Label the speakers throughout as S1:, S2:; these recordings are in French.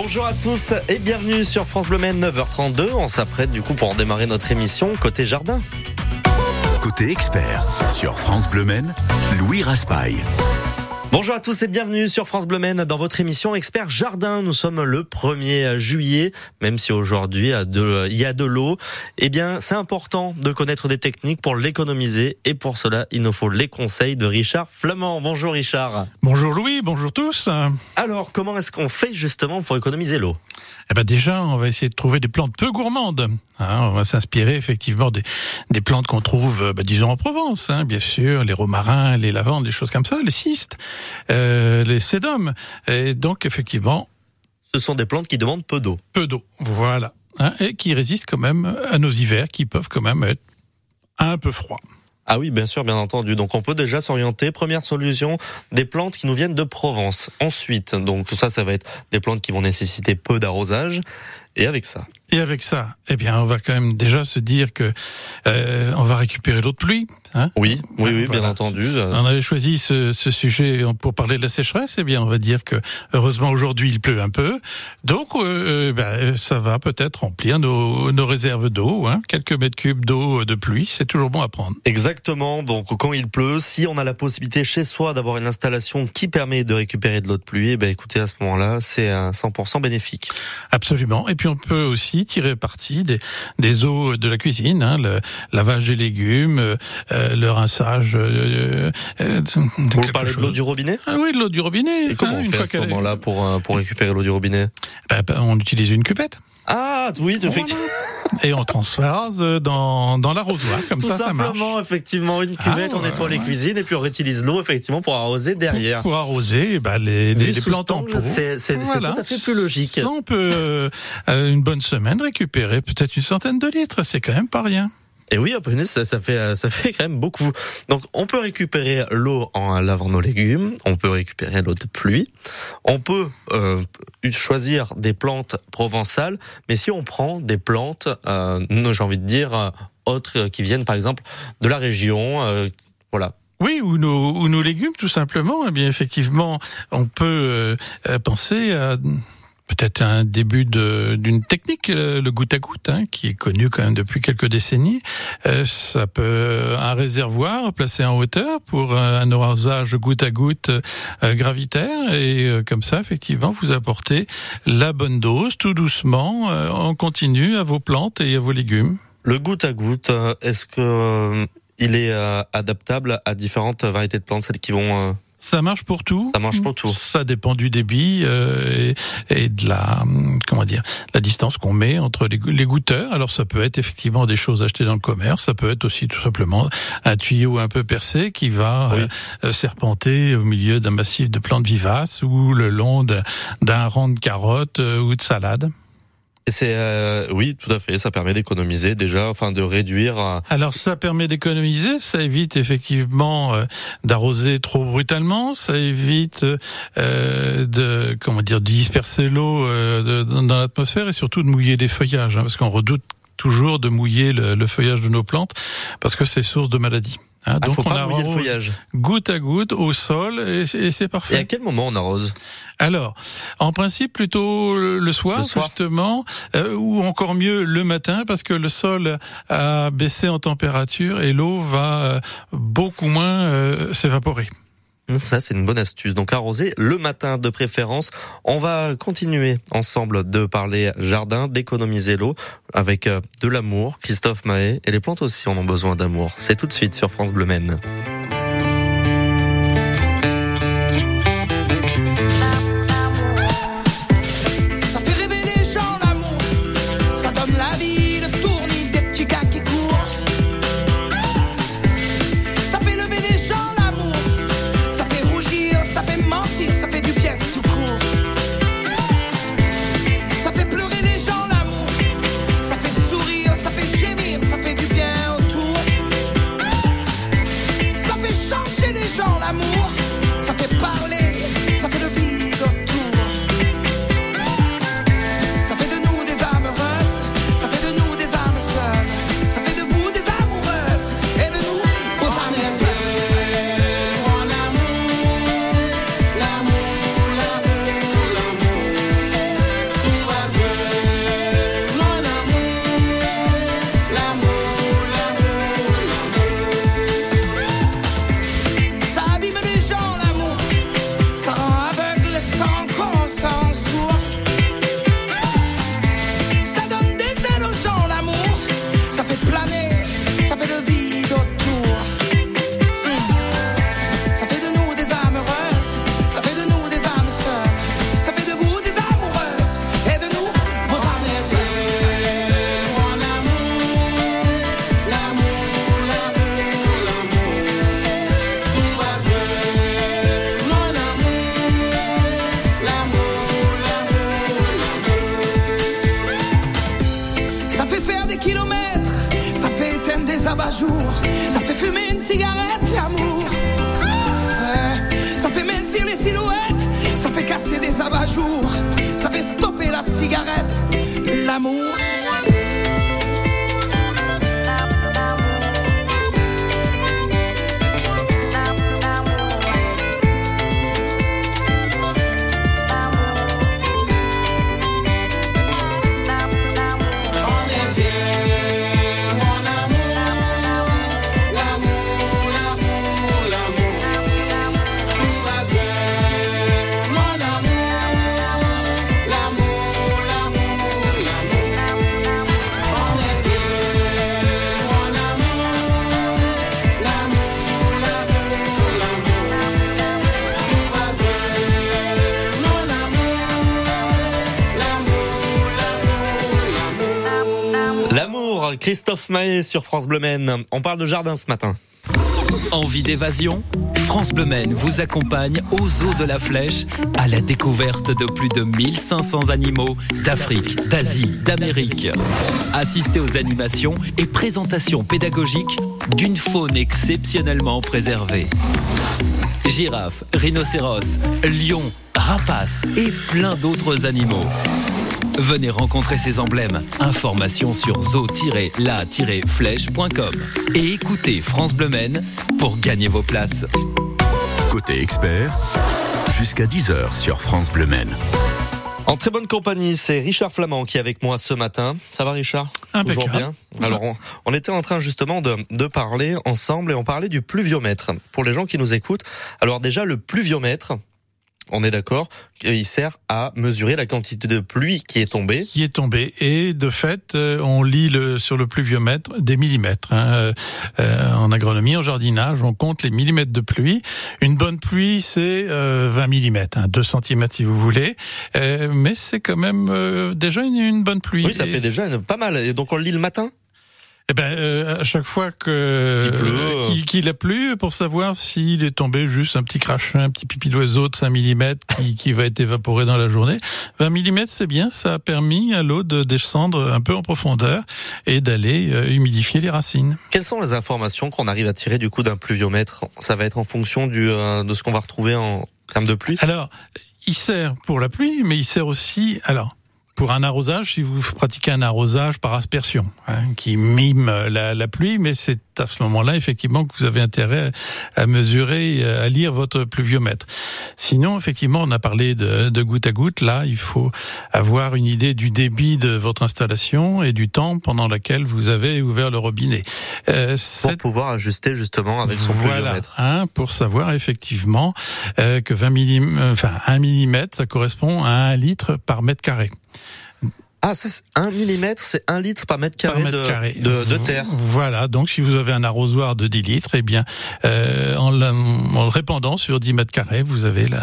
S1: Bonjour à tous et bienvenue sur France Bleu Maine 9h32. On s'apprête du coup pour démarrer notre émission côté jardin.
S2: Côté expert sur France Bleu Louis Raspail.
S1: Bonjour à tous et bienvenue sur France Bleu Maine dans votre émission Expert Jardin. Nous sommes le 1er juillet, même si aujourd'hui il y a de l'eau. Eh bien, c'est important de connaître des techniques pour l'économiser et pour cela, il nous faut les conseils de Richard Flamand. Bonjour Richard.
S3: Bonjour Louis, bonjour tous.
S1: Alors, comment est-ce qu'on fait justement pour économiser l'eau?
S3: Eh ben déjà, on va essayer de trouver des plantes peu gourmandes. Hein. on va s'inspirer effectivement des, des plantes qu'on trouve, bah, disons en Provence, hein, bien sûr, les romarins, les lavandes, des choses comme ça, les cystes, euh, les sédums. Et donc effectivement,
S1: ce sont des plantes qui demandent peu d'eau.
S3: Peu d'eau, voilà, hein, et qui résistent quand même à nos hivers, qui peuvent quand même être un peu froids.
S1: Ah oui, bien sûr, bien entendu. Donc on peut déjà s'orienter. Première solution, des plantes qui nous viennent de Provence. Ensuite, donc ça, ça va être des plantes qui vont nécessiter peu d'arrosage. Et avec ça.
S3: Et avec ça, eh bien, on va quand même déjà se dire que euh, on va récupérer l'eau de pluie.
S1: Hein oui, oui, oui, bien entendu.
S3: On avait choisi ce, ce, sujet pour parler de la sécheresse. Eh bien, on va dire que heureusement aujourd'hui il pleut un peu, donc euh, euh ben, ça va peut-être remplir nos, nos réserves d'eau. Hein. Quelques mètres cubes d'eau de pluie, c'est toujours bon à prendre.
S1: Exactement. Donc quand il pleut, si on a la possibilité chez soi d'avoir une installation qui permet de récupérer de l'eau de pluie, eh ben écoutez à ce moment-là, c'est 100% bénéfique.
S3: Absolument. Et puis on peut aussi tirer parti des, des eaux de la cuisine, hein, le lavage des légumes, euh, le rinçage. Euh,
S1: euh, de Vous parlez de l'eau du robinet?
S3: Ah Oui, de l'eau du robinet.
S1: Et comment hein, on fait à ce moment-là pour, euh, pour récupérer l'eau du robinet?
S3: Ben, ben, On utilise une cuvette.
S1: Ah oui, effectivement.
S3: Et on transfère dans, dans l'arrosoir, comme
S1: Tout
S3: ça,
S1: simplement,
S3: ça marche.
S1: effectivement, une cuvette, on nettoie les cuisines et puis on réutilise l'eau, effectivement, pour arroser derrière.
S3: Pour, arroser bah, les, les, les plantes en pot.
S1: C'est voilà. tout à fait plus logique.
S3: Ça, on peut, euh, une bonne semaine, récupérer peut-être une centaine de litres. C'est quand même pas rien.
S1: Et oui, après ça, ça fait ça fait quand même beaucoup. Donc on peut récupérer l'eau en lavant nos légumes, on peut récupérer l'eau de pluie, on peut euh, choisir des plantes provençales, mais si on prend des plantes, euh, j'ai envie de dire euh, autres qui viennent par exemple de la région, euh, voilà.
S3: Oui, ou nos, ou nos légumes tout simplement. Eh bien effectivement, on peut euh, penser à peut-être un début d'une technique, le goutte à goutte, hein, qui est connu quand même depuis quelques décennies. Euh, ça peut un réservoir placé en hauteur pour un arrosage goutte à goutte euh, gravitaire et euh, comme ça, effectivement, vous apportez la bonne dose tout doucement, en continu à vos plantes et à vos légumes.
S1: Le goutte à goutte, est-ce que il est adaptable à différentes variétés de plantes, celles qui vont
S3: ça marche pour tout.
S1: Ça marche pour tout.
S3: Ça dépend du débit euh, et, et, de la comment dire la distance qu'on met entre les, les, goûteurs. Alors ça peut être effectivement des choses achetées dans le commerce. Ça peut être aussi tout simplement un tuyau un peu percé qui va euh, serpenter au milieu d'un massif de plantes vivaces ou le long d'un rang de carottes euh, ou de salade
S1: c'est euh, oui, tout à fait. Ça permet d'économiser déjà, enfin de réduire. Euh,
S3: Alors ça permet d'économiser, ça évite effectivement euh, d'arroser trop brutalement, ça évite de comment dire de disperser l'eau dans l'atmosphère et surtout de mouiller les feuillages, hein, parce qu'on redoute toujours de mouiller le, le, feuillage de nos plantes parce que c'est source de maladies.
S1: Hein, ah, donc faut on pas arrose le feuillage.
S3: goutte à goutte au sol et, et c'est parfait.
S1: Et à quel moment on arrose
S3: Alors, en principe plutôt le soir, justement, euh, ou encore mieux le matin parce que le sol a baissé en température et l'eau va euh, beaucoup moins euh, s'évaporer.
S1: Ça, c'est une bonne astuce. Donc, arroser le matin de préférence. On va continuer ensemble de parler jardin, d'économiser l'eau avec euh, de l'amour. Christophe Mahé et les plantes aussi en ont besoin d'amour. C'est tout de suite sur France Bleu Maine.
S4: Ça fait éteindre des abat-jours, ça fait fumer une cigarette, l'amour. Ça fait mincir les silhouettes, ça fait casser des abat-jours, ça fait stopper la cigarette, l'amour.
S1: Sur France Bleu Maine. On parle de jardin ce matin.
S5: Envie d'évasion? France Bleu Maine vous accompagne aux eaux de la Flèche à la découverte de plus de 1500 animaux d'Afrique, d'Asie, d'Amérique. Assistez aux animations et présentations pédagogiques d'une faune exceptionnellement préservée. Girafes, rhinocéros, lions, rapaces et plein d'autres animaux. Venez rencontrer ces emblèmes. Informations sur zoo-la-flèche.com et écoutez France Bleu Maine pour gagner vos places.
S2: Côté expert, jusqu'à 10h sur France Bleu Maine.
S1: En très bonne compagnie, c'est Richard Flamand qui est avec moi ce matin. Ça va Richard?
S3: Impeccable.
S1: Toujours bien? Alors on, on était en train justement de, de parler ensemble et on parlait du pluviomètre. Pour les gens qui nous écoutent, alors déjà le pluviomètre, on est d'accord, il sert à mesurer la quantité de pluie qui est tombée.
S3: qui est tombé. Et de fait, euh, on lit le, sur le pluviomètre des millimètres. hein. Euh, euh, en agronomie, en jardinage, on compte les millimètres de pluie. Une bonne pluie, c'est euh, 20 millimètres, hein, 2 centimètres si vous voulez. Euh, mais c'est quand même euh, déjà une, une bonne pluie.
S1: Oui, ça
S3: Et
S1: fait déjà pas mal. Et donc on le lit le matin?
S3: Eh ben, euh, à chaque fois que
S1: Qu'il
S3: euh, qu'il a plu, pour savoir s'il est tombé juste un petit crachin, un petit pipi d'oiseau de 5 mm qui, qui va être évaporé dans la journée. 20 mm, c'est bien, ça a permis à l'eau de descendre un peu en profondeur et d'aller euh, humidifier les racines.
S1: Quelles sont les informations qu'on arrive à tirer du coup d'un pluviomètre? Ça va être en fonction du, euh, de ce qu'on va retrouver en termes de pluie?
S3: Alors, il sert pour la pluie, mais il sert aussi, alors, pour un arrosage, si vous pratiquez un arrosage par aspersion, hein, qui mime la, la pluie, mais c'est à ce moment-là, effectivement, que vous avez intérêt à mesurer, à lire votre pluviomètre. Sinon, effectivement, on a parlé de, de goutte à goutte. Là, il faut avoir une idée du débit de votre installation et du temps pendant lequel vous avez ouvert le robinet. Euh,
S1: pour pouvoir ajuster justement avec son
S3: voilà,
S1: pluviomètre.
S3: hein, pour savoir effectivement euh, que 20 mm, enfin 1 mm, ça correspond à 1 litre par mètre carré.
S1: Ah, c'est 1 mm, c'est 1 litre par mètre carré,
S3: par mètre
S1: de,
S3: carré.
S1: de, de terre.
S3: Voilà, donc si vous avez un arrosoir de 10 litres, eh bien, euh, en, le répandant sur 10 mètres carrés, vous avez là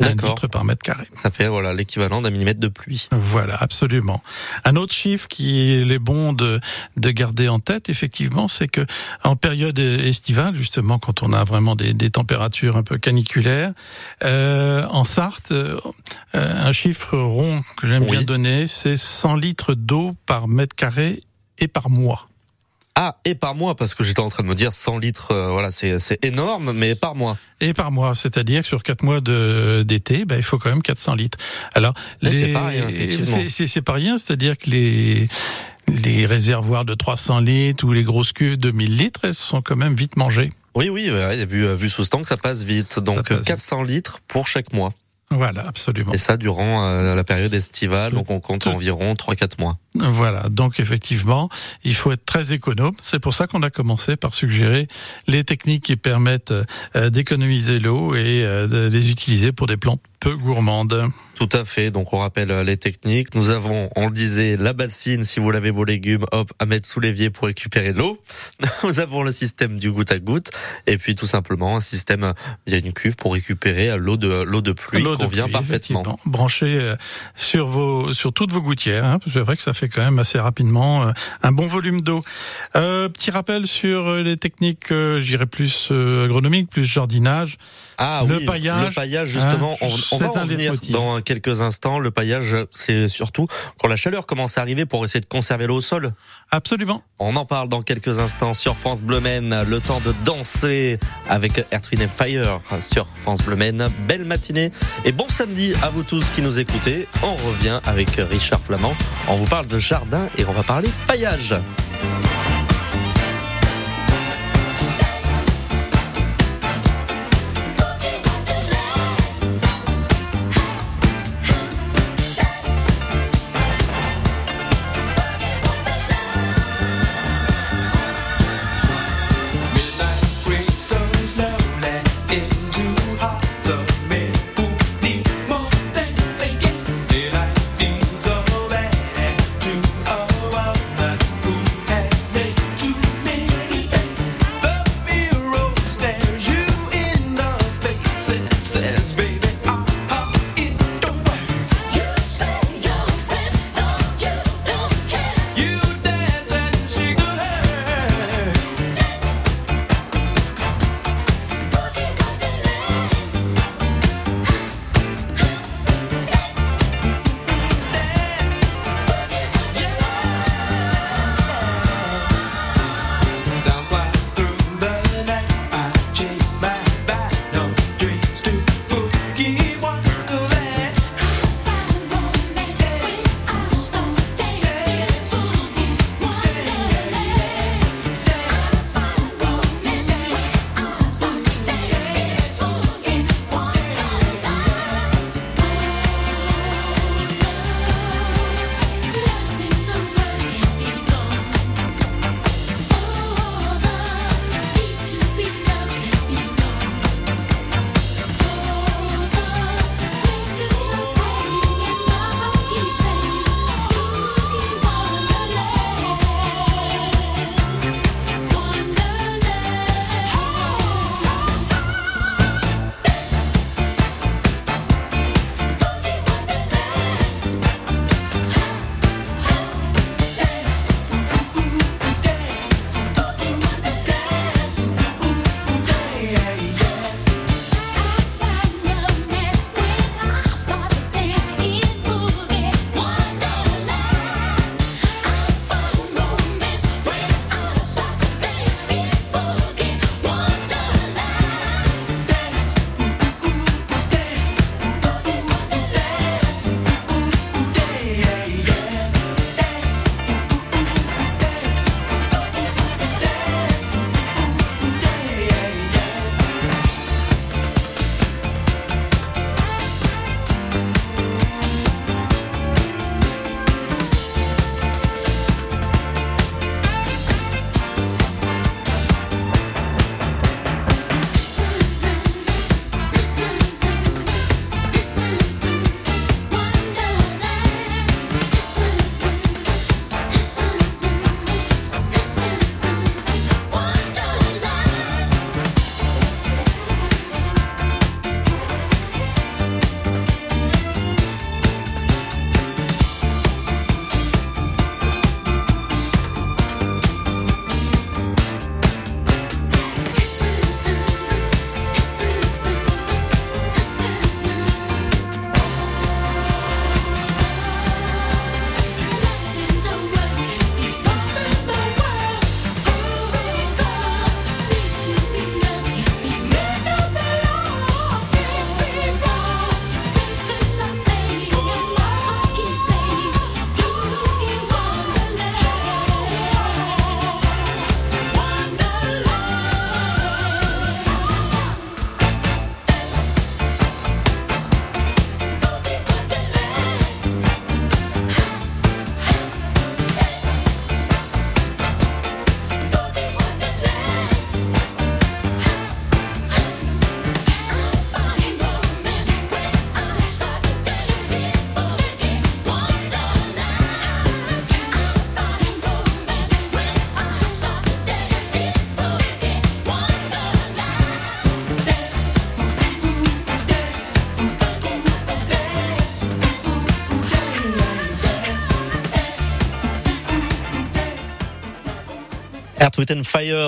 S3: un, litre par mètre carré.
S1: Ça fait voilà l'équivalent d'un millimètre de pluie.
S3: Voilà, absolument. Un autre chiffre qui est bon de, de garder en tête, effectivement, c'est que en période estivale, justement, quand on a vraiment des, des températures un peu caniculaires, euh, en Sarthe, euh, un chiffre rond que j'aime
S1: Oui.
S3: bien donner, c'est 100 litres d'eau par mètre carré et par mois.
S1: Ah, et par mois, parce que j'étais en train de me dire 100 litres, euh, voilà, c'est énorme, mais par mois.
S3: Et par mois, c'est-à-dire que sur quatre mois de d'été, ben, il faut quand même 400 litres. Alors,
S1: c'est pas rien, effectivement.
S3: c'est- pas rien, c'est-à-dire que les les réservoirs de 300 litres ou les grosses cuves de 1000 litres, elles sont quand même vite mangées.
S1: Oui, oui, vu, vu sous ce temps que ça passe vite. Donc
S3: passe vite.
S1: 400 litres pour chaque mois.
S3: Voilà, absolument.
S1: Et ça durant euh, la période estivale, donc on compte environ 3-4 mois.
S3: Voilà, donc effectivement, il faut être très économe. C'est pour ça qu'on a commencé par suggérer les techniques qui permettent euh, d'économiser l'eau et euh, de les utiliser pour des plantes peu gourmandes.
S1: Tout à fait. Donc on rappelle euh, les techniques. Nous avons, on le disait, la bassine si vous lavez vos légumes, hop, à mettre sous l'évier pour récupérer l'eau. Nous avons le système du goutte à goutte et puis tout simplement un système euh, via une cuve pour récupérer euh, l'eau de l'eau de pluie
S3: L'eau
S1: convient parfaitement.
S3: Branché euh, sur vos, sur toutes vos gouttières. Hein, c'est vrai que ça fait quand même assez rapidement euh, un bon volume d'eau. Euh, petit rappel sur euh, les techniques, euh, j'irais plus euh, agronomiques, plus jardinage.
S1: Ah
S3: Le
S1: oui,
S3: paillage,
S1: le paillage justement.
S3: hein,
S1: on, on va
S3: un
S1: en venir dans quelques instants. Le paillage, c'est surtout quand la chaleur commence à arriver pour essayer de conserver l'eau au sol.
S3: Absolument.
S1: On en parle dans quelques instants sur France Bleu Maine. Le temps de danser avec Earth, Wind Fire sur France Bleu Maine. Belle matinée et bon samedi à vous tous qui nous écoutez. On revient avec Richard Flamand. On vous parle de jardin et on va parler paillage.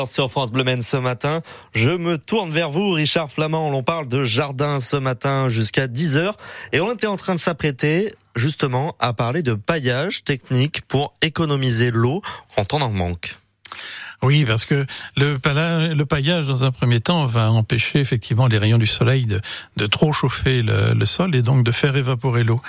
S1: Sur France Bleu ce matin. Je me tourne vers vous, Richard Flamand. On parle de jardin ce matin jusqu'à 10h. Et on était en train de s'apprêter justement à parler de paillage technique pour économiser l'eau quand on en manque.
S3: Oui, parce que le, le, paillage, dans un premier temps, va empêcher effectivement les rayons du soleil de, de trop chauffer le, le, sol et donc de faire évaporer l'eau.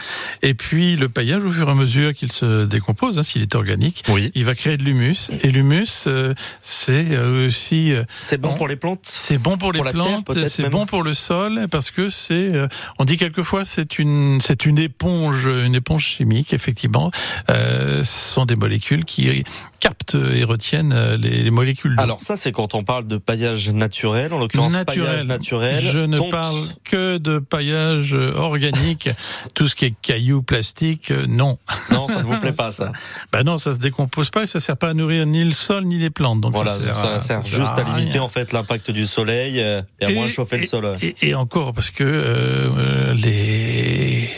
S3: Et puis le paillage, au fur et à mesure qu'il se décompose, hein, s'il est organique,
S1: oui.
S3: il va créer de l'humus. Et l'humus, euh, c'est euh, aussi... Euh,
S1: c'est bon
S3: on,
S1: pour les plantes?
S3: C'est bon pour les
S1: pour
S3: plantes, c'est bon pour le sol, parce que c'est... Euh, on dit quelquefois c'est une, c'est une éponge, une éponge chimique, effectivement. ce sont des molécules qui captent et retiennent les, les molécules.
S1: Alors ça, c'est quand on parle de paillage naturel, en l'occurrence paillage naturel.
S3: Je ne parle que de paillage organique. Tout ce qui est cailloux, plastique, non.
S1: Non, ça ne vous plaît pas ça.
S3: Ben non, ça se décompose pas et ça sert pas à nourrir ni le sol ni les plantes. Donc
S1: voilà,
S3: ça sert,
S1: ça sert
S3: ça
S1: juste à, limiter en fait l'impact du soleil et à moins chauffer
S3: et,
S1: le sol.
S3: Et, et, encore parce que euh, les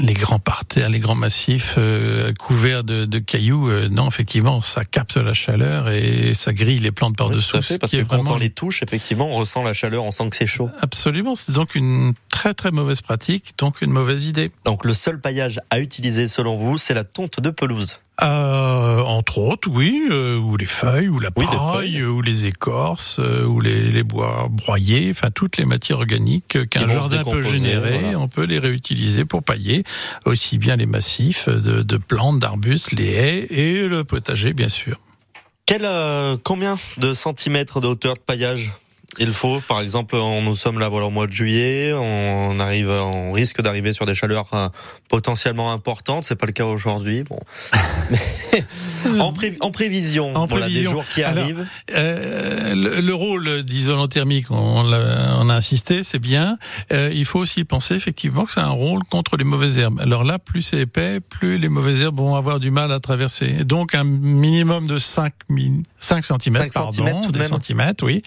S3: les grands parterres, les grands massifs euh, couverts de, de cailloux, euh, non, effectivement, ça capte la chaleur et ça grille les plantes par-dessous.
S1: Oui, parce que quand vraiment... on les touche, effectivement, on ressent la chaleur, on sent que c'est chaud.
S3: Absolument, c'est donc une très très mauvaise pratique, donc une mauvaise idée.
S1: Donc le seul paillage à utiliser selon vous, c'est la tonte de pelouse
S3: euh, entre autres, oui, euh, ou les feuilles, ou la
S1: oui,
S3: paille, ou les écorces, euh, ou les, les, bois broyés, enfin toutes les matières organiques qu'un jardin peut générer,
S1: voilà.
S3: on peut les réutiliser pour pailler aussi bien les massifs de, de plantes, d'arbustes, les haies et le potager, bien sûr.
S1: Quel, euh, combien de centimètres de hauteur de paillage? Il faut, par exemple, on, nous sommes là voilà au mois de juillet, on arrive, on risque d'arriver sur des chaleurs euh, potentiellement importantes. C'est pas le cas aujourd'hui. Bon, mais en, pré, en, prévision,
S3: en
S1: voilà,
S3: prévision.
S1: des jours qui
S3: Alors,
S1: arrivent.
S3: Euh, le, le, rôle d'isolant thermique, on, on, a insisté, c'est bien. Euh, il faut aussi penser effectivement que c'est un rôle contre les mauvaises herbes. Alors là, plus c'est épais, plus les mauvaises herbes vont avoir du mal à traverser. Donc un minimum de 5, 5 cm,
S1: 5
S3: pardon,
S1: tout de
S3: des
S1: même.
S3: centimètres, oui.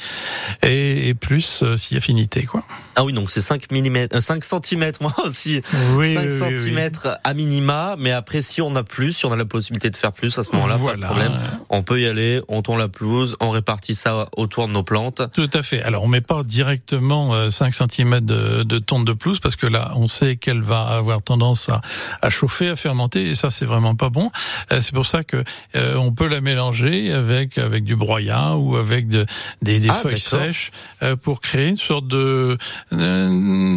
S3: Et et, et plus euh, si affinité quoi.
S1: Ah oui, donc c'est 5 mm, 5 cm moi aussi.
S3: Oui,
S1: 5
S3: oui,
S1: cm
S3: oui.
S1: à minima, mais après si on a plus, si on a la possibilité de faire plus à ce moment-là,
S3: voilà.
S1: pas de problème. On peut y aller, on tourne la pelouse, on répartit ça autour de nos plantes.
S3: Tout à fait. Alors on met pas directement euh, 5 cm de, de tonte de pelouse parce que là on sait qu'elle va avoir tendance à, à, chauffer, à fermenter et ça c'est vraiment pas bon. Euh, c'est pour ça que euh, on peut la mélanger avec avec du broyat ou avec de, des, des
S1: ah,
S3: feuilles sèches euh, pour créer une sorte euh,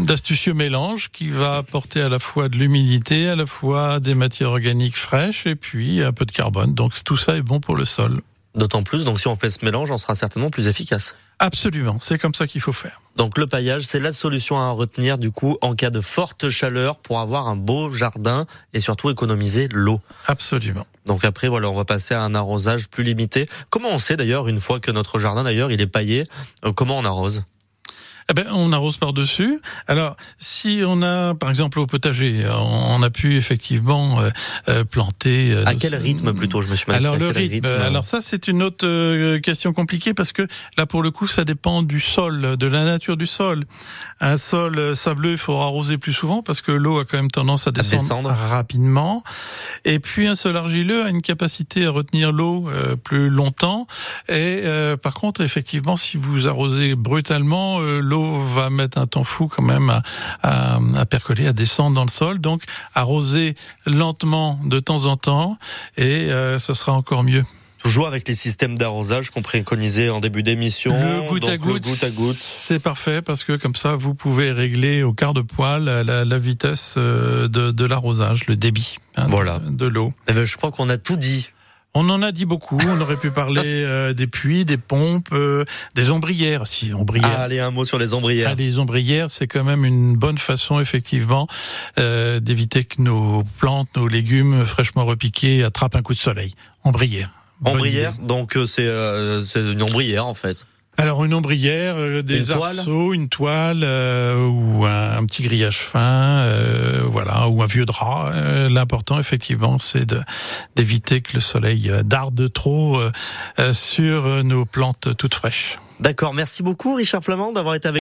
S3: d'astucieux mélange qui va apporter à la fois de l'humidité, à la fois des matières organiques fraîches et puis un peu de carbone. Donc tout ça est bon pour le sol.
S1: D'autant plus, donc si on fait ce mélange, on sera certainement plus efficace.
S3: Absolument, c'est comme ça qu'il faut faire.
S1: Donc le paillage, c'est la solution à retenir du coup en cas de forte chaleur pour avoir un beau jardin et surtout économiser l'eau.
S3: Absolument.
S1: Donc après voilà, on va passer à un arrosage plus limité. Comment on sait d'ailleurs une fois que notre jardin d'ailleurs il est paillé, euh, comment on arrose?
S3: Eh ben, on arrose par-dessus. Alors, si on a, par exemple, au potager, on a pu effectivement euh, euh, planter. Euh,
S1: à quel rythme plutôt Je me suis mal
S3: Alors le rythme.
S1: rythme
S3: alors ça, c'est une autre euh, question compliquée parce que là, pour le coup, ça dépend du sol, de la nature du sol. Un sol sableux, il faut arroser plus souvent parce que l'eau a quand même tendance à descendre,
S1: descendre.
S3: rapidement. Et puis un sol argileux a une capacité à retenir l'eau euh, plus longtemps. Et euh, par contre, effectivement, si vous arrosez brutalement, euh, l'eau va mettre un temps fou quand même à, à, à, percoler, à descendre dans le sol. Donc arroser lentement de temps en temps et euh, ce sera encore mieux.
S1: Toujours avec les systèmes d'arrosage qu'on préconisait en début d'émission.
S3: Le goutte à goutte,
S1: goutte
S3: c'est parfait parce que comme ça, vous pouvez régler au quart de poil la, la vitesse euh, de, de l'arrosage, le débit hein,
S1: voilà.
S3: de, de l'eau.
S1: Eh ben, je crois qu'on a tout dit.
S3: On en a dit beaucoup. On aurait pu parler euh, des puits, des pompes, euh, des ombrières. Si ombrières.
S1: Ah, allez, un mot sur les ombrières.
S3: Ah, les ombrières, c'est quand même une bonne façon, effectivement, euh, d'éviter que nos plantes, nos légumes fraîchement repiqués attrapent un coup de soleil. Ombrière.
S1: Ombrière, donc euh, c'est euh, une ombrière en fait.
S3: Alors une ombrière, euh, des
S1: une
S3: arceaux,
S1: toile.
S3: une toile euh, ou un, un, petit grillage fin, euh, voilà, ou un vieux drap. Euh, L'important, effectivement, c'est d'éviter que le soleil darde trop euh, sur nos plantes toutes fraîches.
S1: D'accord, merci beaucoup Richard Flamand d'avoir été avec